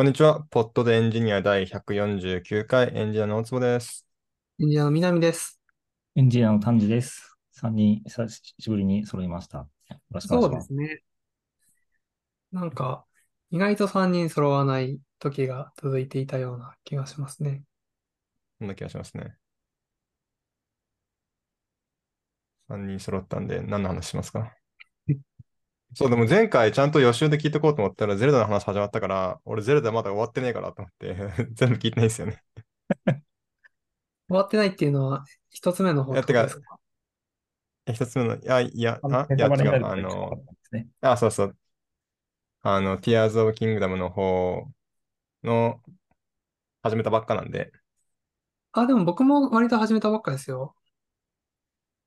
こんにちは。ポッドでエンジニア第149回エンジニアの大坪です。エンジニアの南です。エンジニアの丹治です。3人久しぶりに揃いました。よろしくお願いします。そうですね。なんか、意外と3人揃わない時が続いていたような気がしますね。そんな気がしますね。3人揃ったんで、何の話しますか？そう、でも前回ちゃんと予習で聞いてこうと思ったら、ゼルダの話始まったから、俺ゼルダまだ終わってねえからと思って 全部聞いてないですよね終わってないっていうのは、一つ目の方ですか？一つ目の、いや、いや、あ、いや、違う、あの、あ、そうそう。あの、Tears of Kingdom の方の、始めたばっかなんで。あ、でも僕も割と始めたばっかですよ。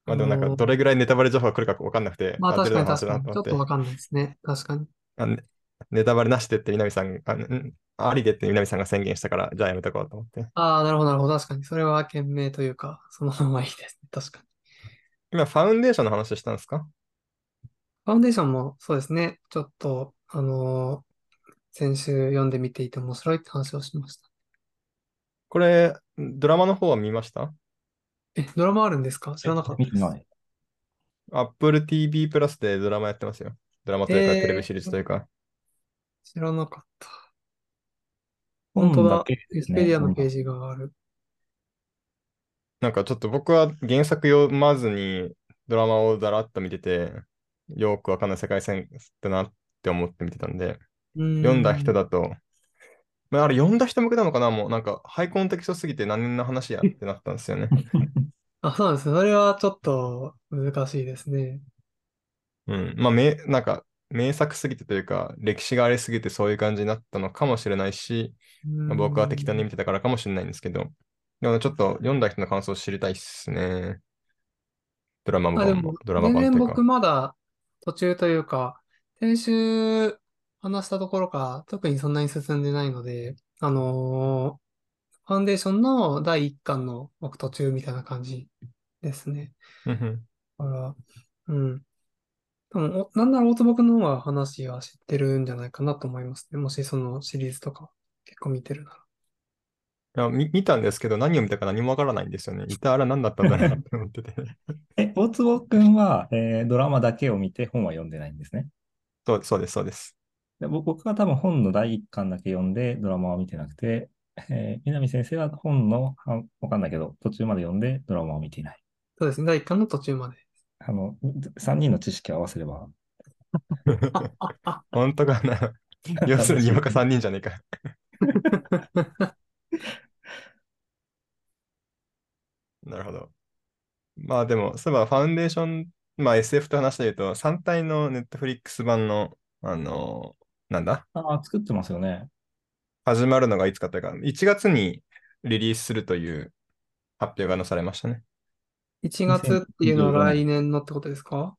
まあでもなんか、どれぐらいネタバレ情報が来るか分かんなくて、まあ確かに確かに。ちょっと分かんないですね。確かに。あネタバレなしでって南さんあ、ありでって南さんが宣言したから、じゃあやめとこうと思って。ああ、なるほど、なるほど。確かに。それは賢明というか、そのままいいですね。確かに。今、ファウンデーションの話したんですか？ファウンデーションもそうですね。ちょっと、あのー、先週読んでみていて面白いって話をしました。これ、ドラマの方は見ました？え、ドラマあるんですか？知らなかった見てない。Apple TV プラスでドラマやってますよ。ドラマというか、テレビシリーズというか。知らなかった。本当だ。ウィスペディアのページがある。なんかちょっと僕は原作読まずにドラマをだらっと見てて、よくわかんない世界線だなって思って見てたんで、読んだ人だと、まあ、あれ読んだ人向けなのかなもうなんかハイコンテキストすぎて何年の話やってなったんですよね。あ、そうなんですね。それはちょっと難しいですね。うん。まあ、め、なんか、名作すぎてというか、歴史がありすぎてそういう感じになったのかもしれないし、まあ、僕は適当に見てたからかもしれないんですけど、でもちょっと読んだ人の感想を知りたいっすね。ドラマ版も、ドラマ版というか。全然僕まだ途中というか、先週話したところか、特にそんなに進んでないので、あのー、ファンデーションの第1巻の僕途中みたいな感じですね。だから、うん。でも、なんなら大坪君の方が話は知ってるんじゃないかなと思いますね。もしそのシリーズとか結構見てるなら。いや見見たんですけど、何を見たか何もわからないんですよね。いたら何だったんだろうなって思ってて。え、大坪君は、えー、ドラマだけを見て本は読んでないんですね。そうそうです、そうです。で僕は多分本の第一巻だけ読んでドラマは見てなくて、えー、南先生は本の、わかんないけど、途中まで読んでドラマを見ていない。そうですね、第一巻の途中まで。あの、3人の知識を合わせれば。本当かな？要するに今か3人じゃねえか。なるほど。まあでも、そういえばファウンデーション、まあ SF と話で言うと、3体のネットフリックス版の、あのなんだ？ああ、作ってますよね。始まるのがいつかというか、1月にリリースするという発表がなされましたね。1月っていうのは来年のってことですか？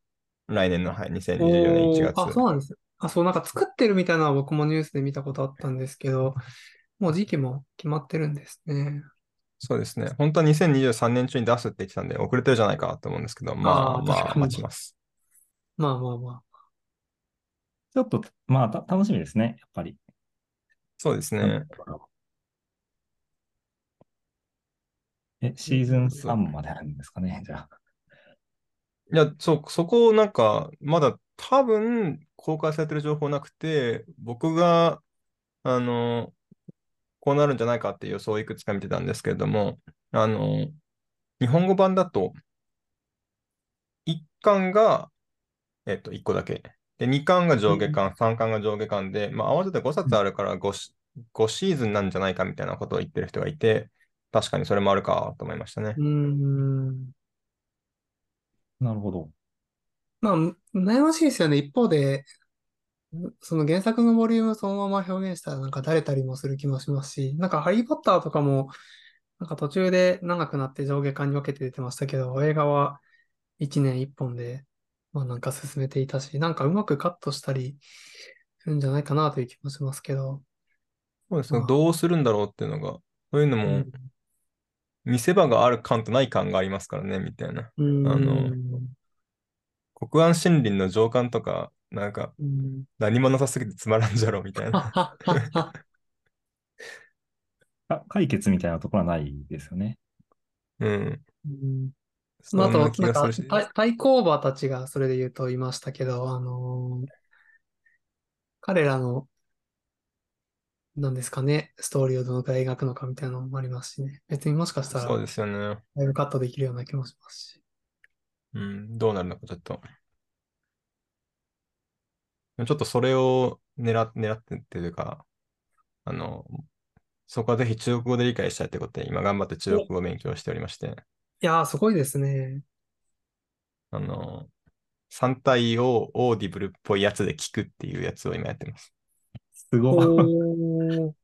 来年の、はい、2024年1月。あ、そうなんです。あ、そう、なんか作ってるみたいなのは僕もニュースで見たことあったんですけど、もう時期も決まってるんですね。そうですね。本当は2023年中に出すって言ってたんで、遅れてるじゃないかと思うんですけど、まあまあ、待ちます。まあまあまあ。ちょっと、まあ、楽しみですね、やっぱり。そうですね。え、シーズン3まであるんですかね、じゃあ。いや、そう、そこなんか、まだ多分公開されてる情報なくて、僕が、あの、こうなるんじゃないかっていう予想をいくつか見てたんですけれども、あの、日本語版だと、1巻が、えっと、1個だけ。で、2巻が上下巻、3巻が上下巻で、まあ、合わせて5冊あるから 5, 5シーズンなんじゃないかみたいなことを言ってる人がいて、確かにそれもあるかと思いましたね。うん。なるほど。まあ、悩ましいですよね。一方で、その原作のボリュームをそのまま表現したらなんかだれたりもする気もしますし、なんかハリー・ポッターとかも、なんか途中で長くなって上下巻に分けて出てましたけど、映画は1年1本でまあなんか進めていたし、なんかうまくカットしたりするんじゃないかなという気もしますけど。そうですね。まあ、どうするんだろうっていうのが、そういうのも、見せ場がある感とない感がありますからね、みたいな。あの、国安森林の上官とか、なんか、何もなさすぎてつまらんじゃろ、みたいな。か解決みたいなところはないですよね。うん。うんそまあ、あと、んなんか対対抗馬たちがそれで言うと言いましたけど、あのー彼らの、なんですかね、ストーリーをどのくらい描くのかみたいなのもありますしね。別にもしかしたら、そうですよね。だいぶカットできるような気もしますし。うん。どうなるのかちょっと。ちょっとそれを狙っ狙ってっていうか、あの、そこはぜひ中国語で理解したいってことで、今頑張って中国語を勉強しておりまして、いやー、すごいですね。あの、三体を Audible っぽいやつで聞くっていうやつを今やってます。すごい。おー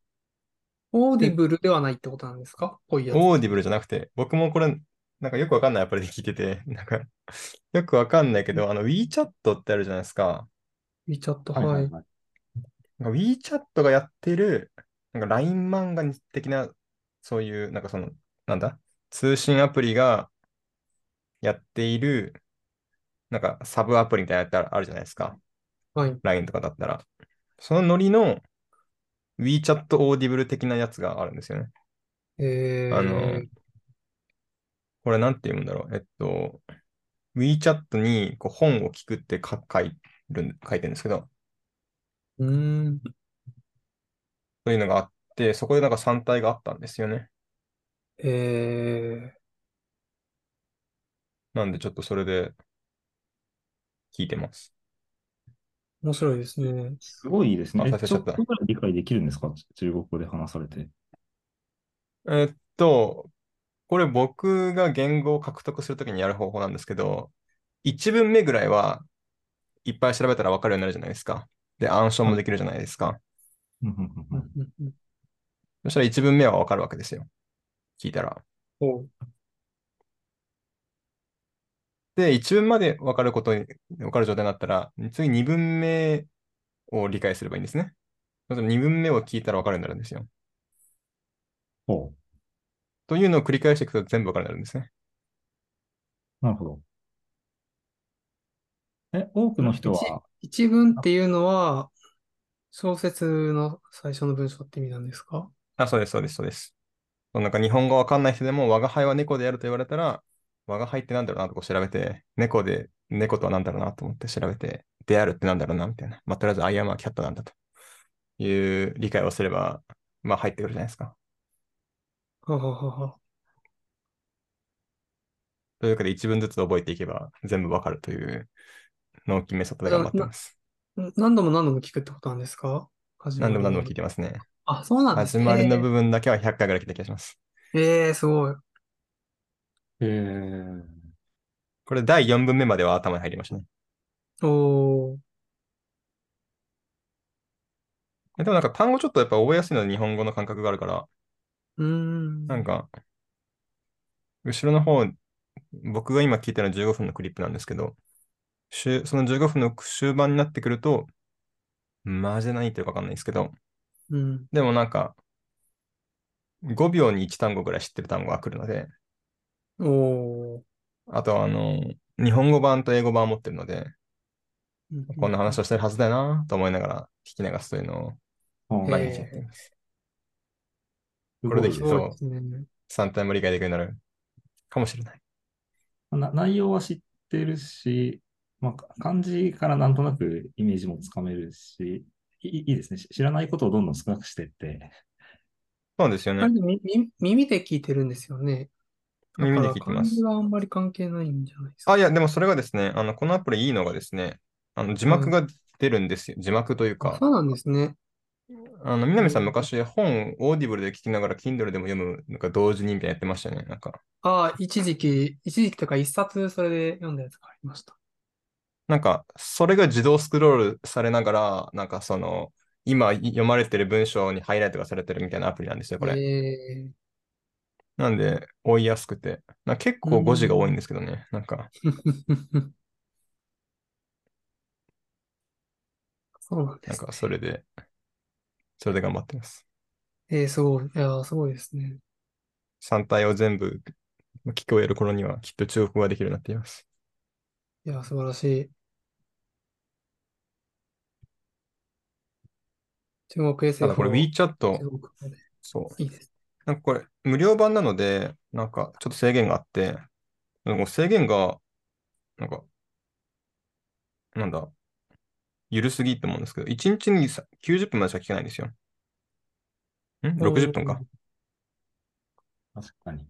Audible ではないってことなんですか？こういうやつ。オーディブルじゃなくて、僕もこれ、なんかよくわかんないアプリで聞いてて、なんか、よくわかんないけど、あの WeChat ってあるじゃないですか。WeChat、はいははいい。はい。なんか WeChat がやってる、なんか LINE 漫画的な、そういう、なんかその、なんだ、通信アプリがやっている、なんかサブアプリみたいなやつあるじゃないですか。はい。LINE とかだったら。そのノリの WeChat Audible 的なやつがあるんですよね。えあのー、これなんて言うんだろう。えっと、WeChat にこう本を聞くってか書いる、書いてるんですけど、うーん。そういうのがあって、そこでなんか三体があったんですよね。えなんでちょっとそれで聞いてます。ー、面白いですね。すごいですね。ちょっとぐらい理解できるんですか？中国語で話されて。えっと、これ僕が言語を獲得するときにやる方法なんですけど、1文目ぐらいはいっぱい調べたら分かるようになるじゃないですか。で、暗唱もできるじゃないですか。うんうんうんううんんうんうんそしたら1文目は分かるわけですよ。聞いたら。で、1文まで分かることに、分かる状態になったら、次2文目を理解すればいいんですね。そしたら2文目を聞いたら分かるようになるんですよ。ほというのを繰り返していくと全部分かるようになるんですね。う。なるほど。え、多くの人は、一文っていうのは、小説の最初の文章って意味なんですか？あ、そうです、そうです、そうです。なんか日本語わかんない人でも、我が輩は猫であると言われたら、我が輩ってなんだろうなとこう調べて、猫で、猫とは何だろうなと思って調べて、であるってなんだろうなみたいな。まあ、とりあえず、アイアムはキャットなんだという理解をすれば、まあ、入ってくるじゃないですか。はははは。というわけで、一文ずつ覚えていけば全部わかるという脳筋メソッドで頑張ってます。ん何度も何度も聞くってことなんですか？何度も何度も聞いてますね。あ、そうなんです始まりのね。部分だけは100回ぐらい聞いた気がします。ええー、すごい。えー、これ、第4文目までは頭に入りましたね。おー。でもなんか単語ちょっとやっぱ覚えやすいのは日本語の感覚があるから、うーん。なんか、後ろの方、僕が今聞いたのは15分のクリップなんですけど、終その15分の終盤になってくると、マジで何言ってるかわかんないですけど、うん。でもなんか、5秒に1単語ぐらい知ってる単語が来るので、おー。あとはあの、日本語版と英語版を持ってるので、うんこんな話をしてるはずだよなと思いながら聞き流すというのをうん毎日やっています。これできるすごいですね。3体も理解できるようになるかもしれない。な内容は知ってるし、まあ、か漢字からなんとなくイメージもつかめるし、いいいいですね。し知らないことをどんどん少なくしていって。そうですよね耳で聞いてるんですよね。だ耳で聞いてますあんまり関係ないんじゃないですか。あ、いや、でもそれがですね、あの、このアプリいいのがですね、あの、字幕が出るんですよ。字幕というか、あそうなんですね。あの、南さんうん昔本、 Audible で聞きながら、Kindle でも読むのが同時にみたいなやってましたよね。なんか、ああ、一時期、一時期とか一冊それで読んだやつがありました。なんか、それが自動スクロールされながら、なんかその、今読まれてる文章にハイライトがされてるみたいなアプリなんですよ、これ。ええなんで、追いやすくて。な結構誤字が多いんですけどね。なんか、そうなんですね。なんかそれで、それで頑張ってます。ええすごい。いやー、すごいですね。3体を全部聞き終える頃には、きっと中国語ができるようになっています。いやー、素晴らしい。中国 SF ただこれを WeChat、そう。いいです。なんかこれ、無料版なので、なんかちょっと制限があって、でも制限が、なんか、なんだ、緩すぎって思うんですけど、1日にさ90分までしか聞けないんですよ。ん ?60 分か。確かに。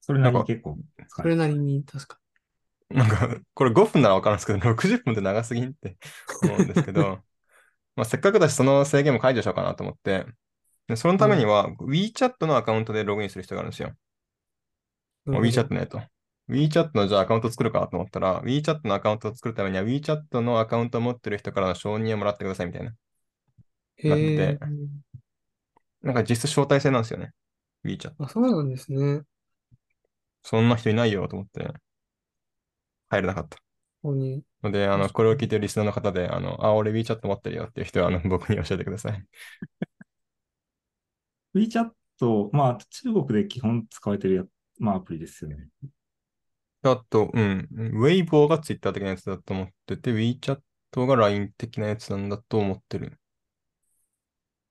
それなりに結構。それなりに確かなんか、これ5分ならわかるんですけど、60分って長すぎんって思うんですけど、まあせっかくだしその制限も解除しようかなと思って、でそのためには WeChat のアカウントでログインする必要があるんですよ。に。WeChat ねと。WeChat のじゃあアカウント作るかと思ったら、WeChat のアカウントを作るためには WeChat のアカウントを持ってる人からの承認をもらってくださいみたいな。へなっえて。なんか実質招待制なんですよね。WeChat。あ、そうなんですね。そんな人いないよと思って、入れなかった。ここに。ので、あの、これを聞いてるリスナーの方で、あの、あ、俺 WeChat 持ってるよっていう人は、あの、僕に教えてください。WeChat、まあ、中国で基本使われてるや、まあ、アプリですよね。あと、うん、Weibo が Twitter 的なやつだと思ってて、WeChat が LINE 的なやつなんだと思ってる。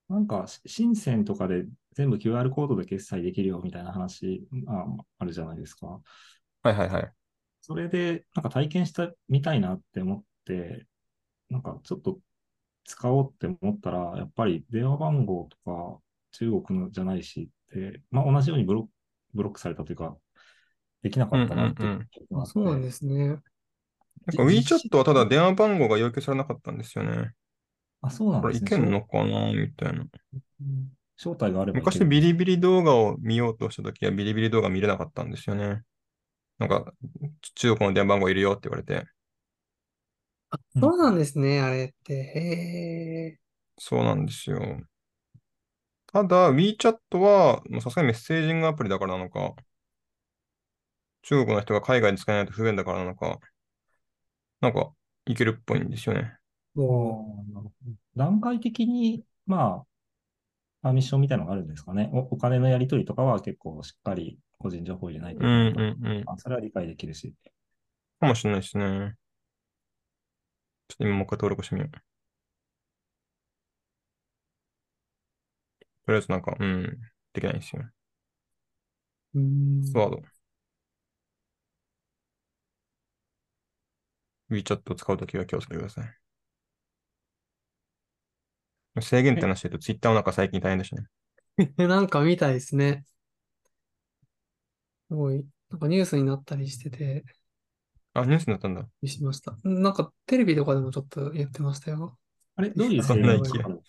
なんか、し深センとかで全部 QR コードで決済できるよみたいな話ああるじゃないですか。はいはいはい。それで、なんか体験したみたいなって思って、なんかちょっと使おうって思ったら、やっぱり電話番号とか中国のじゃないしって、まあ同じようにブロックブロックされたというか、できなかったなってそうなんですね。なんかじ WeChat はただ電話番号が要求されなかったんですよね。あ、そうなんこれですね。いけんのかなみたいな。うん招待があれば昔るビリビリ動画を見ようとしたときはビリビリ動画見れなかったんですよね。なんか、中国の電話番号いるよって言われて。うんそうなんですね、あれって。へえ。そうなんですよ。ただ、WeChat は、さすがにメッセージングアプリだからなのか、中国の人が海外で使えないと不便だからなのか、なんか、いけるっぽいんですよね。あーもなるほど段階的に、まあ、パーミッションみたいなのがあるんですかね。お、お金のやり取りとかは結構しっかり個人情報入れないといけうんないとうんうん。あそれは理解できるし。かもしれないですね。ちょっと今もう一回登録してみよう。とりあえずなんか、うん、できないんですよ。う、うん。スワード。WeChat を使うときは気をつけてください。制限って話してると Twitter もなんか最近大変でしたね。なんか見たいですね。すごい、なんかニュースになったりしてて、あ、ニュースになったんだ。しました。なんかテレビとかでもちょっと言ってましたよ。あれ、どういうそんなすか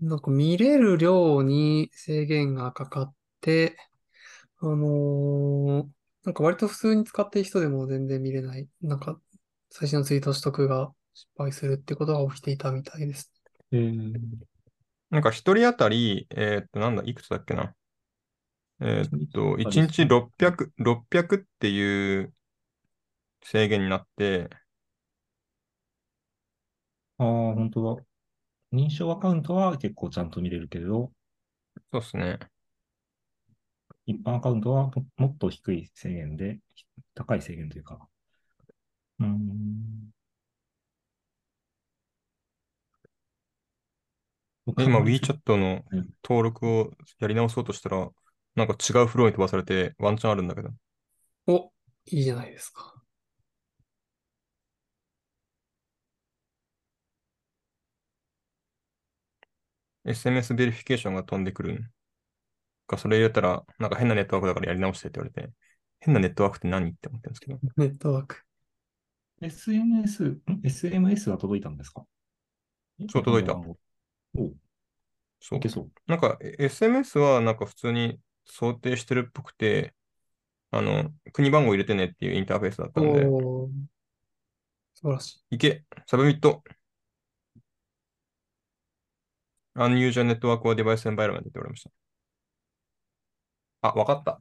なんか見れる量に制限がかかって、あのーなんか割と普通に使ってる人でも全然見れない。なんか最新のツイート取得が失敗するってことが起きていたみたいです。えーなんか一人当たり、えーっと、なんだ、いくつだっけな？えーっと、一日1日600、600っていう制限になって、ああ、本当だ。認証アカウントは結構ちゃんと見れるけれど、そうですね。一般アカウントはももっと低い制限で、高い制限というか。うーん。今あんまり WeChat のうん登録をやり直そうとしたら、なんか違うフローに飛ばされてワンチャンあるんだけど。お、いいじゃないですか。SMS verification が飛んでくるんか、それ入れたら、なんか変なネットワークだからやり直してって言われて、変なネットワークって何って思ってるんですけど。ネットワーク。SNS、ん SMS が届いたんですか？そう届いたおうそう。そう。なんか、え SMS はなんか普通に想定してるっぽくて、あの、国番号入れてねっていうインターフェースだったんで、おー、素晴らしい。いけ、 submit。Unusual Network or Device Environment って言われました。あ、わかった。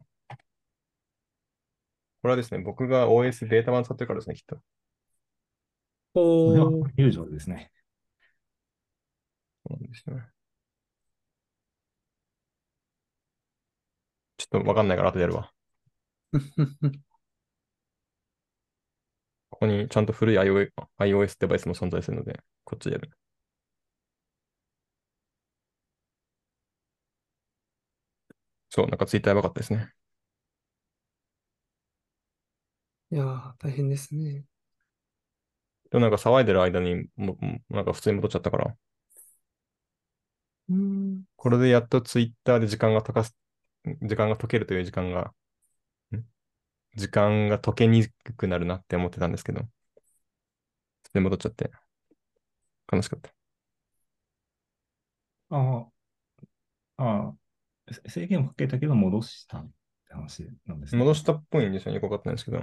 これはですね、僕が OS データ版使ってるからですね、きっと。おー、ユージョルですね。そうなんですよね。ちょっとわかんないから後でやるわ。ここにちゃんと古い iOS, iOS デバイスも存在するので、こっちでやる。そう、なんかツイッターやばかったですね。いやー、大変ですね。でもなんか騒いでる間にも、もなんか普通に戻っちゃったから、うーん。これでやっとツイッターで時間が溶かす、時間が解けるという時間が、ん？時間が解けにくくなるなって思ってたんですけど、普通に戻っちゃって、悲しかった。ああ、ああ、せ制限をかけたけど戻したって話なんですね。戻したっぽいんですよね。よくわかったんですけど、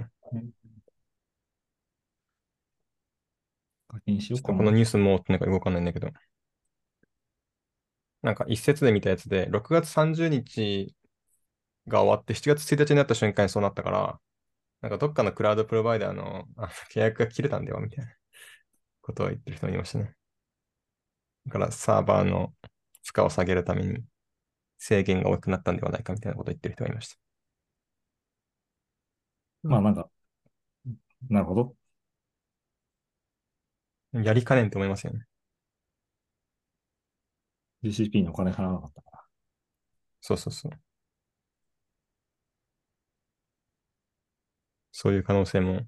課金しよっうかこのニュースもなんかよくわかんないんだけど、なんか一節で見たやつで、6月30日が終わって7月1日になった瞬間にそうなったから、なんかどっかのクラウドプロバイダーのあ契約が切れたんだよ、みたいなことを言ってる人もいましたね。だからサーバーの負荷を下げるために制限が大きくなったんではないかみたいなことを言ってる人がいました。まあなんか、なるほど。やりかねんと思いますよね。GCP にお金払わなかったから。そうそうそう。そういう可能性も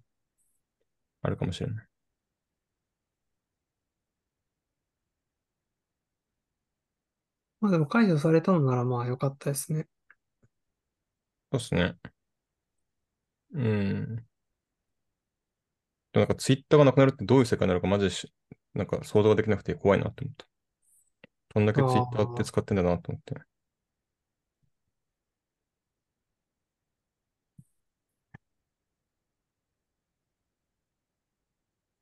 あるかもしれない。まあでも解除されたのならまあ良かったですね。そうですね。うん。でもなんかツイッターがなくなるってどういう世界なのかマジでしなんか想像ができなくて怖いなって思った。どんだけツイッターって使ってんだなと思って。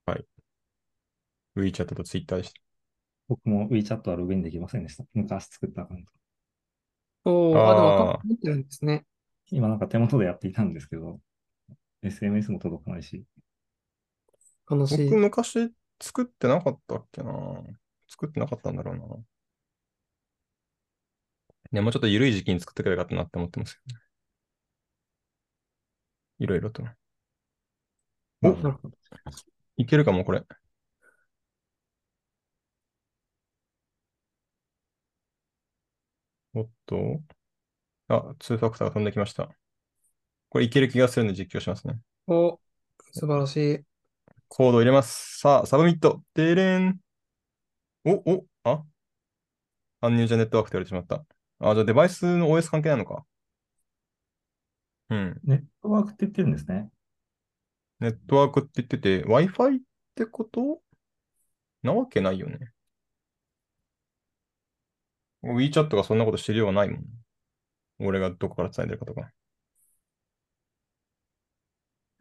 はい。WeChat と Twitter でした。僕も WeChat はログインできませんでした。昔作ったアカウント。おー、あ、でもアカウンあト持ってるんですね。今なんか手元でやっていたんですけど、SMS も届かないし、悲しい僕。昔作ってなかったっけな作ってなかったんだろうな。ね、もうちょっと緩い時期に作ってくればよかったなって思ってますよね。いろいろと。おなるほど。いけるかも、これ。おっと。あ、2 factor が飛んできました。これいける気がするんで実況しますね。お、素晴らしい。コードを入れます。さあ、 submit。でれん。お、お、あ？ Unusual Network って言われてしまった。あ、じゃあデバイスの OS 関係ないのか？うん。ネットワークって言ってるんですね。ネットワークって言ってて、Wi-Fi ってこと？なわけないよね。WeChat がそんなことしてるようはないもん。俺がどこから伝えてるかとか。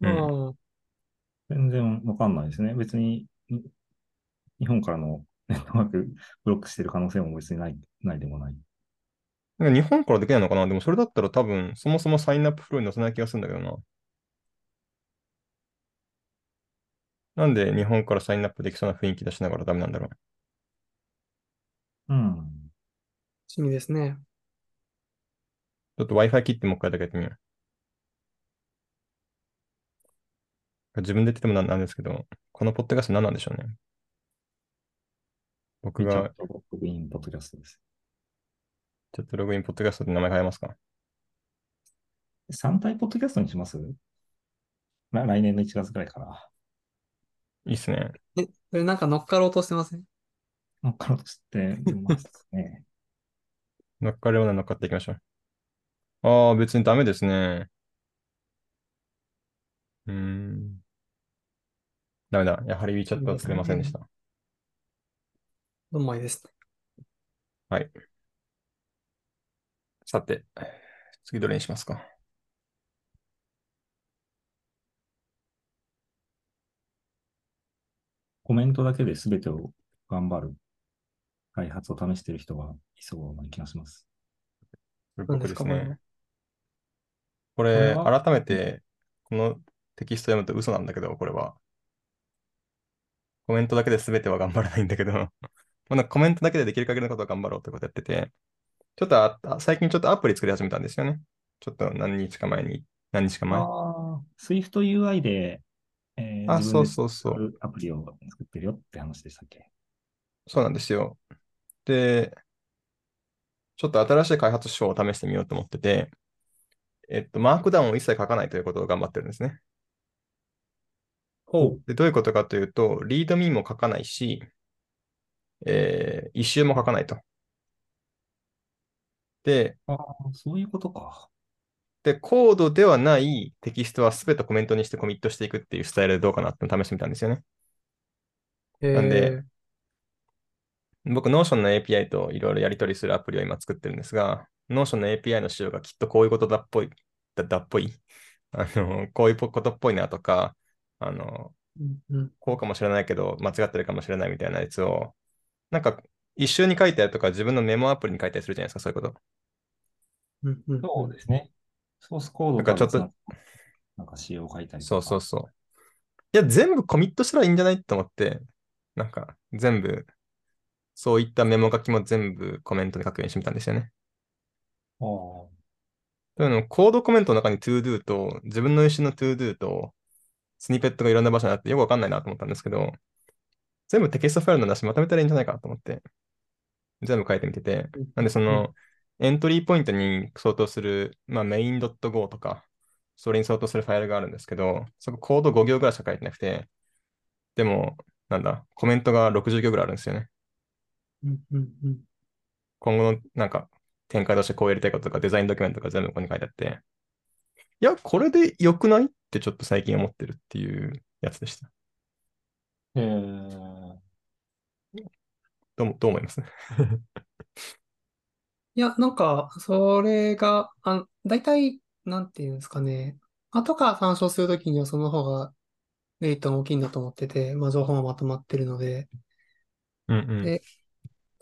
うん。全然わかんないですね。別に、に日本からのネットワークブロックしてる可能性も別にない、ないでもない。なんか日本からできないのかな？でもそれだったら多分、そもそもサインアップフローに載せない気がするんだけどな。なんで日本からサインアップできそうな雰囲気出しながらダメなんだろう？うん。趣味ですね。ちょっと Wi-Fi 切ってもう一回だけやってみよう。自分で言ってもなんなんですけど、このポッドキャスト何なんでしょうね。僕がインポッドキャストです。ちょっとログインポッドキャストで名前変えますか？3体ポッドキャストにします？来来年の1月ぐらいから。いいっすね。え、それなんか乗っかろうとしてません？乗っかろうとしてますね。乗っかるような乗っかっていきましょう。ああ、別にダメですね。うーん。ダメだ。やはり WeChat は作れませんでした。うまいですね。はい。さて、次どれにしますか？コメントだけで全てを頑張る開発を試している人がいそうな気がします。こで僕ですすね。かこれ？改めて、このテキスト読むと嘘なんだけど、これは。コメントだけで全ては頑張らないんだけど、まあコメントだけでできる限りのことは頑張ろうってことやってて、ちょっとああ最近ちょっとアプリ作り始めたんですよね。ちょっと何日か前に、何日か前。ああ、Swift UI で、えーあ、そうそうそう。アプリを作ってるよって話でしたっけ？そうなんですよ。で、ちょっと新しい開発手法を試してみようと思ってて、えっと、マークダウンを一切書かないということを頑張ってるんですね。ほで、どういうことかというと、リードミーも書かないし、えー、一周も書かないと。で、ああ、そういうことか。で、コードではないテキストは全てコメントにしてコミットしていくっていうスタイルでどうかなって試してみたんですよね。う。なんでえ僕、Notion の API といろいろやり取りするアプリを今作ってるんですが、Notion の API の仕様がきっとこういうことだっぽい、だだっぽい、あの、こういうことっぽいなとか、あの、うんこうかもしれないけど、間違ってるかもしれないみたいなやつを、なんか、一緒に書いたりとか、自分のメモアプリに書いたりするじゃないですか、そういうこと。そうですね。ソースコードなんかちょっと別ななんか仕様を書いたりそうとか。そうそう。いや、全部コミットしたらいいんじゃないと思って、なんか、全部、そういったメモ書きも全部コメントで書くようにしてみたんですよね。ああというのも、コードコメントの中に ToDo と、自分の意思の ToDo と、 snippet がいろんな場所にあってよくわかんないなと思ったんですけど、全部テキストファイルの出しまとめたらいいんじゃないかと思って、全部書いてみてて、なんでその、エントリーポイントに相当する、まあ、main.go とか、それに相当するファイルがあるんですけど、そこコード5行ぐらいしか書いてなくて、でも、なんだ、コメントが60行ぐらいあるんですよね。今後のなんか展開としてこうやりたいこととかデザインドキュメントとか全部ここに書いてあって、いや、これで良くないってちょっと最近思ってるっていうやつでした。えー、どうもどう思います？いや、なんか、それが、あ、大体、なんていうんですかね。後から参照するときにはその方がメリットが大きいんだと思ってて、まあ、情報がまとまってるので、うんうん。で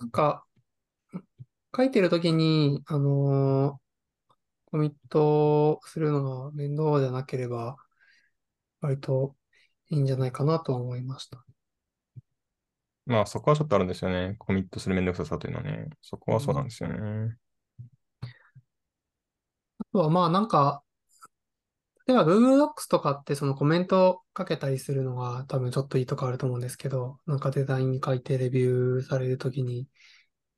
なんか、書いてるときに、あのーコミットするのが面倒じゃなければ、割といいんじゃないかなとは思いました。まあそこはちょっとあるんですよね。コミットするめんどくささというのはね。そこはそうなんですよね。あとはまあなんか、例えば Google Docs とかってそのコメントをかけたりするのが多分ちょっといいとこあると思うんですけど、なんかデザインに書いてレビューされるときに、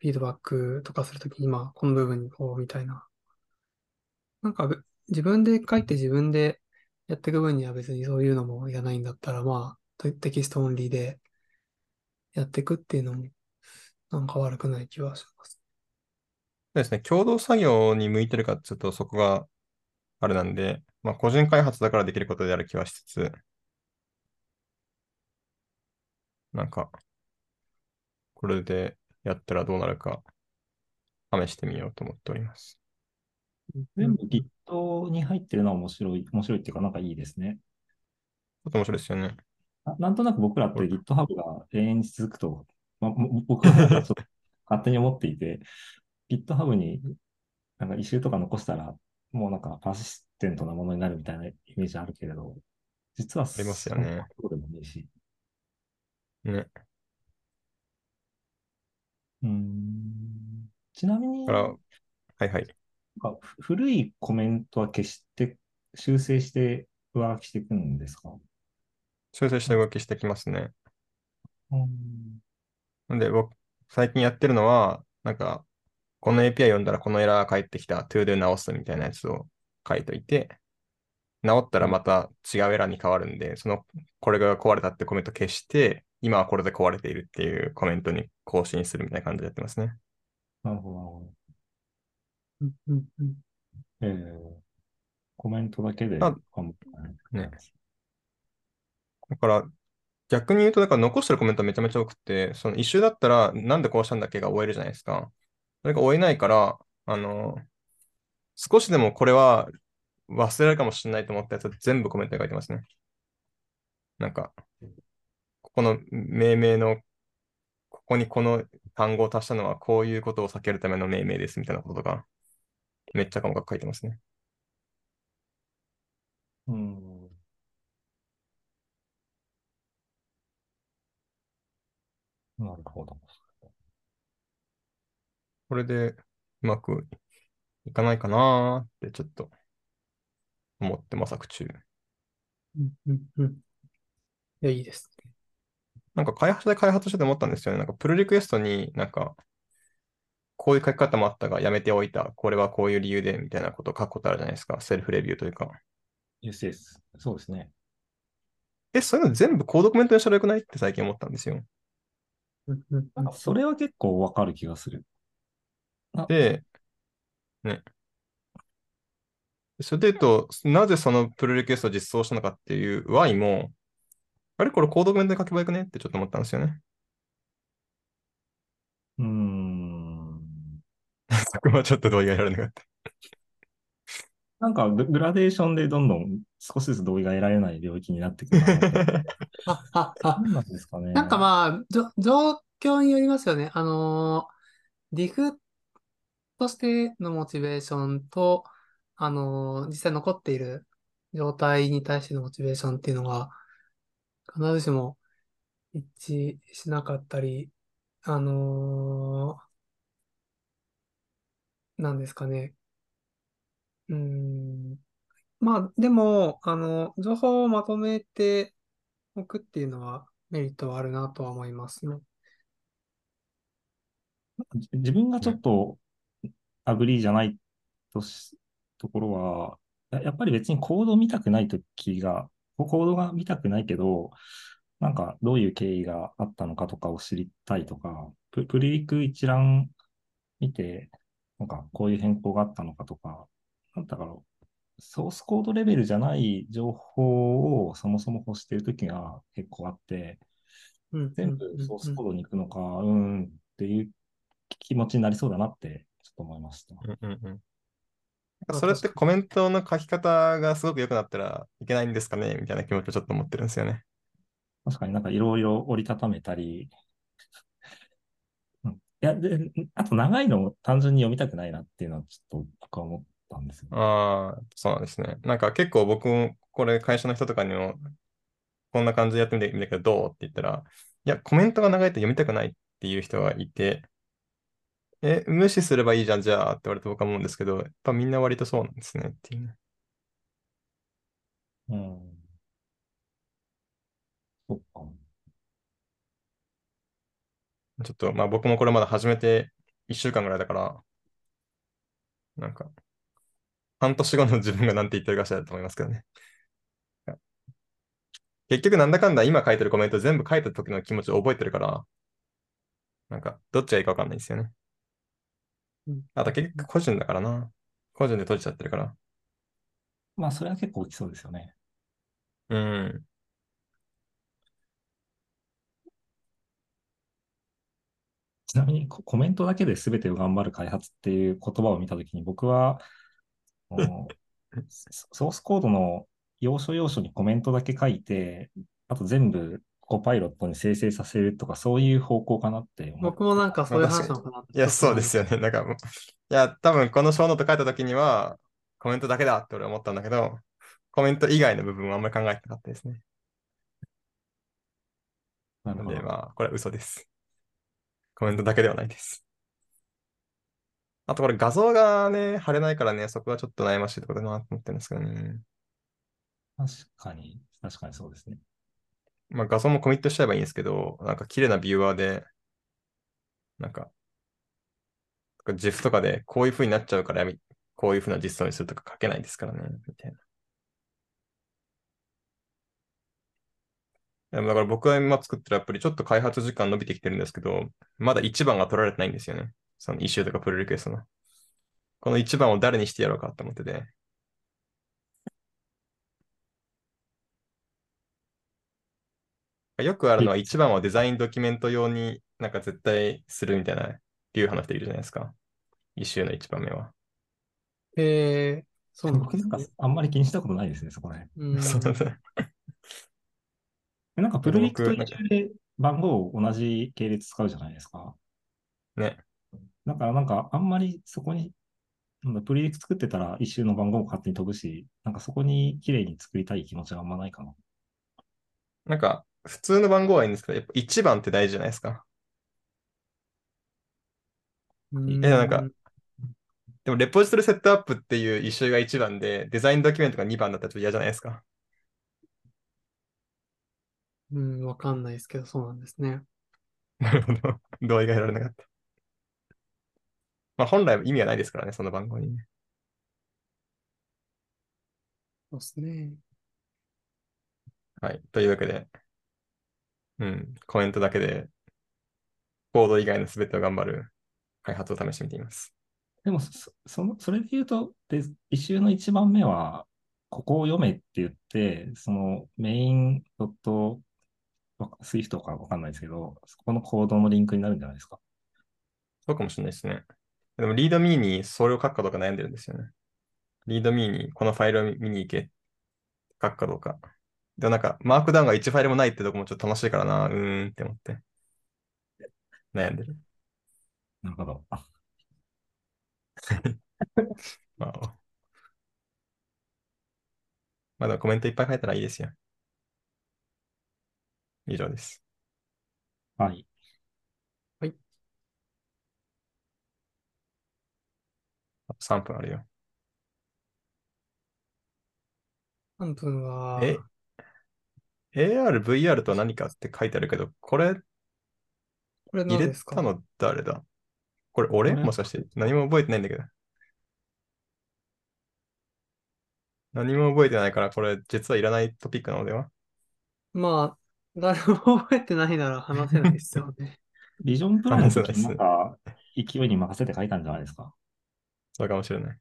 フィードバックとかするときに、まあこの部分にこうみたいな。なんか自分で書いて自分でやっていく分には別にそういうのもいらないんだったら、まあテキストオンリーでやっていくっていうのもなんか悪くない気はします。そうですね。共同作業に向いてるかちょっとそこがあれなんで、まあ個人開発だからできることである気はしつつ、なんか、これでやったらどうなるか試してみようと思っております。全部 Git に入ってるのは面白い、面白いっていうかなんかいいですね。ちょっと面白いですよね。ななんとなく僕らって GitHub が永遠に続くと、ま、も僕はちょっと 勝手に思っていて、GitHub になんか一周とか残したら、もうなんかパーシステントなものになるみたいなイメージあるけれど、実はありますよねそうでもねえし。ね。うーんちなみに、はいはい。なんかふ古いコメントは消して、修正して上書きしていくんですか？修正して動きしてきますね。うん。なんで、僕、最近やってるのは、なんか、この API 読んだらこのエラー返ってきた、ToDo 直すみたいなやつを書いといて、直ったらまた違うエラーに変わるんで、その、これが壊れたってコメント消して、今はこれで壊れているっていうコメントに更新するみたいな感じでやってますね。なるほど、えー、コメントだけでねだから、逆に言うと、だから残してるコメントめちゃめちゃ多くて、その一周だったら、なんでこうしたんだっけが終えるじゃないですか。それが終えないから、あの、少しでもこれは忘れるかもしれないと思ったやつ全部コメントに書いてますね。なんか、ここの命名の、ここにこの単語を足したのはこういうことを避けるための命名ですみたいなこととか、めっちゃ細かく書いてますね。うん。なるほど。これでうまくいかないかなーってちょっと思って模索中。うんうんうんいや、いいですね。なんか開発で開発してて思ったんですよね。なんかプルリクエストになんか、こういう書き方もあったがやめておいた。これはこういう理由でみたいなことを書くことあるじゃないですか。セルフレビューというか。yes, yes. そうですね。え、そういうの全部コードコメントにしたらよくない？って最近思ったんですよ。なんかそれは結構わかる気がする。で、ね。それで言うと、なぜそのプルリクエストを実装したのかっていう Y も、あれこれコードコメントで書けばよくねってちょっと思ったんですよね。うーん。そこはちょっと同意が得られなかった。なんかグラデーションでどんどん少しずつ同意が得られない領域になってくるな。んですかね。なんかまあ、状況によりますよね。あのー、ディフとしてのモチベーションと、あの、実際残っている状態に対してのモチベーションっていうのが、必ずしも一致しなかったり、あのー、なんですかね。うん。まあ、でも、あの、情報をまとめておくっていうのはメリットはあるなとは思いますね。自分がちょっと agree じゃないとし、ところは、やっぱり別にコード見たくないときが、ココードが見たくないけど、なんかどういう経緯があったのかとかを知りたいとか、ププルリク一覧見て、なんかこういう変更があったのかとか、なんだろう、ソースコードレベルじゃない情報をそもそも欲しているときが結構あって、うん、全部ソースコードに行くのか、うんっていう気持ちになりそうだなってちょっと思いました。うんうんうん。まあそれってコメントの書き方がすごく良くなったらいけないんですかねみたいな気持ちをちょっと思ってるんですよね。確かになんかいろいろ折りたためたり、うん、いや、で、あと長いのを単純に読みたくないなっていうのはちょっと僕は思ったんですよね。ああ、そうなんですね。なんか結構僕もこれ会社の人とかにもこんな感じでやってみてみたけどどうって言ったら、いや、コメントが長いと読みたくないっていう人がいて、え、無視すればいいじゃん、じゃあって言われて僕は思うんですけど、やっぱみんな割とそうなんですねっていうね。うん。そっか。ちょっとまあ僕もこれまだ始めて1週間ぐらいだから、なんか、半年後の自分が何て言ってるかしらだと思いますけどね。結局なんだかんだ今書いてるコメント全部書いた時の気持ちを覚えてるから、なんかどっちがいいかわかんないんですよね。うんあと結局個人だからな。個人で閉じちゃってるから。まあ、それは結構大きそうですよね。うん。ちなみにココメントだけで全てを頑張る開発っていう言葉を見たときに僕は、ソソースコードの要所要所にコメントだけ書いて、あと全部 Copilot に生成させるとかそういう方向かなって思う。僕もなんかそういう話なのかなっていや、そうですよね。なんかもう、いや、多分このこのノート書いた時には、コメントだけだって俺は思ったんだけど、コメント以外の部分はあんまり考えてなかったですね。なるほどなので、まあ、これは嘘です。コメントだけではないです。あとこれ画像がね、貼れないからね、そこがちょっと悩ましいところだなと思ってるんですけどね。確かに、確かにそうですね。まあ画像もコミットしちゃえばいいんですけど、なんか綺麗なビューアーで、なんか、GIF とかでこういう風になっちゃうからやめ、こういう風な実装にするとか書けないですからね、みたいな。でもだから僕が今作ってるアプリ、ちょっと開発時間伸びてきてるんですけど、まだ1番が取られてないんですよね。そのイシューとかプルリクエストの。この1番を誰にしてやろうかと思ってて。よくあるのは1番はデザインドキュメント用になんか絶対するみたいな流派の人いるじゃないですか。イシューの1番目は。えー、そうなん僕なんかですね。あんまり気にしたことないですね、そこら辺。うん そう なんかプルリクと僕一緒で番号を同じ系列使うじゃないですか。ね。だからなんかあんまりそこに、なんだプリリク作ってたら一周の番号も勝手に飛ぶし、なんかそこに綺麗に作りたい気持ちがあんまないかな。なんか、普通の番号はいいんですけど、やっぱ1番って大事じゃないですか。うんえなんかでも、レポジトリセットアップっていう一周が1番で、デザインドキュメントが2番だったらちょっと嫌じゃないですか。うん、わかんないですけど、そうなんですね。なるほど。同意が得られなかった。まあ本来意味はないですからね、その番号にね。そうですね。はい。というわけで、うん、コメントだけで、コード以外の全てを頑張る開発を試してみています。でもそ、その、それで言うと、で、一周の1番目は、ここを読めって言って、その main dot、Swift かわかんないですけど、そこのコードのリンクになるんじゃないですか。そうかもしれないですね。でも、 README にそれを書くかどうか悩んでるんですよね。 README にこのファイルを見に行け、書くかどうか。でもなんか、 Markdown が1ファイルもないってとこもちょっと楽しいからな、うーんって思って。悩んでる。なるほど。まあ、まだコメントいっぱい書いたらいいですよ。以上です。はい。あと3分あるよ。3分は、え？AR、VR とは何かって書いてあるけど、これこれ入れ何ですか？たの誰だ？これ俺？これ？もしかして？何も覚えてないんだけど。何も覚えてないから、これ実はいらないトピックなのでは？まあ、誰も覚えてないなら話せないですよね。ビジョンプロの時そうです。なんか、勢いに任せて書いたんじゃないですか？そうかもしれない。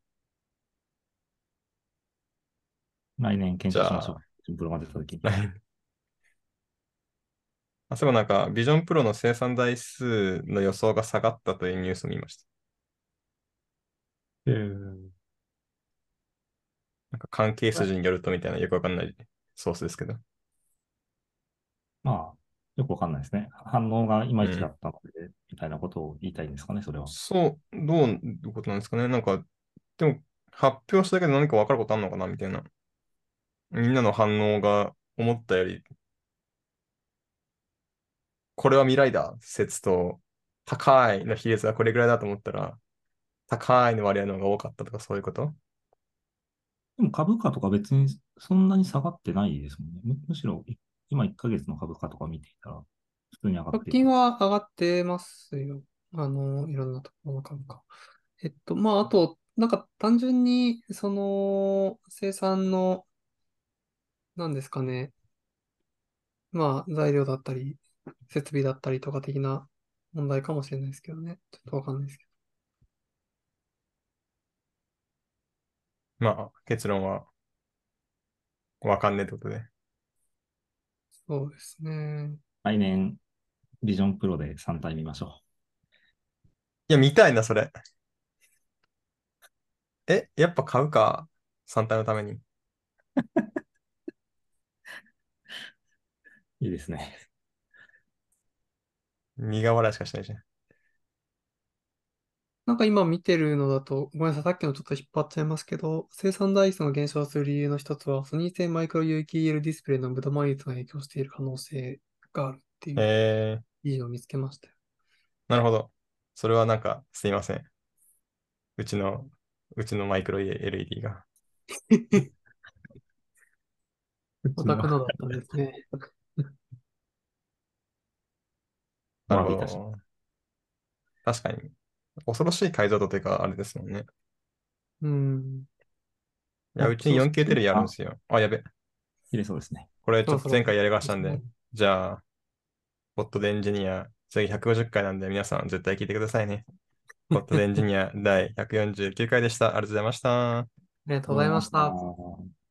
来年検討しましょう。ビジョンプロが出た時に。あそこなんか、ビジョンプロの生産台数の予想が下がったというニュースを見ました。なんか関係筋によるとみたいなよくわかんないソースですけど。まあ、よくわかんないですね。反応がいまいちだったので、みたいなことを言いたいんですかね、それは。そう、どういうことなんですかね。なんか、でも発表しただけで何か分かることあるのかなみたいな。みんなの反応が思ったより、これは未来だ説と、高いの比率がこれぐらいだと思ったら、高いの割合の方が多かったとかそういうこと？でも株価とか別にそんなに下がってないですもんね。むむしろ、い今1ヶ月の株価とか見ていたら、普通に上がっ直ては上がってますよ。あの、いろんなところの株価。えっと、まあ、あと、なんか単純に、その、生産の、なんですかね。まあ、材料だったり、設備だったりとか的な問題かもしれないですけどね。ちょっとわかんないですけまあ、結論は、わかんねえってことで。ど。そうですね。来年、ビジョンプロで3体見ましょいや、見たいな、それ。え、やっぱ買うか ?3 体のために。う。いいですね。苦笑いしかしないじゃん。なんか今見てるのだと、ごめんなさい、さっきのちょっと引っ張っちゃいますけど、生産台数の減少する理由の一つは、ソニー製マイクロ有機 EL ディスプレイの無駄枚率が影響している可能性があるっていうえー、記事を見つけましたよ。なるほど。それはなんか、すいません。うちの、うちのマイクロ LED が。オタクのだったんですね。なるほど。確かに。恐ろしい解像度というか、あれですもんね。うん。いや、あうちにそう 4K テレビあるんですよ。あ、やべ。入れそうですね。これちょっと前回やりましたんで。じゃあ、ポットでエンジニア、次150回なんで皆さん絶対聞いてくださいね。ポットでエンジニア第149回でした。ありがとうございました。ありがとうございました。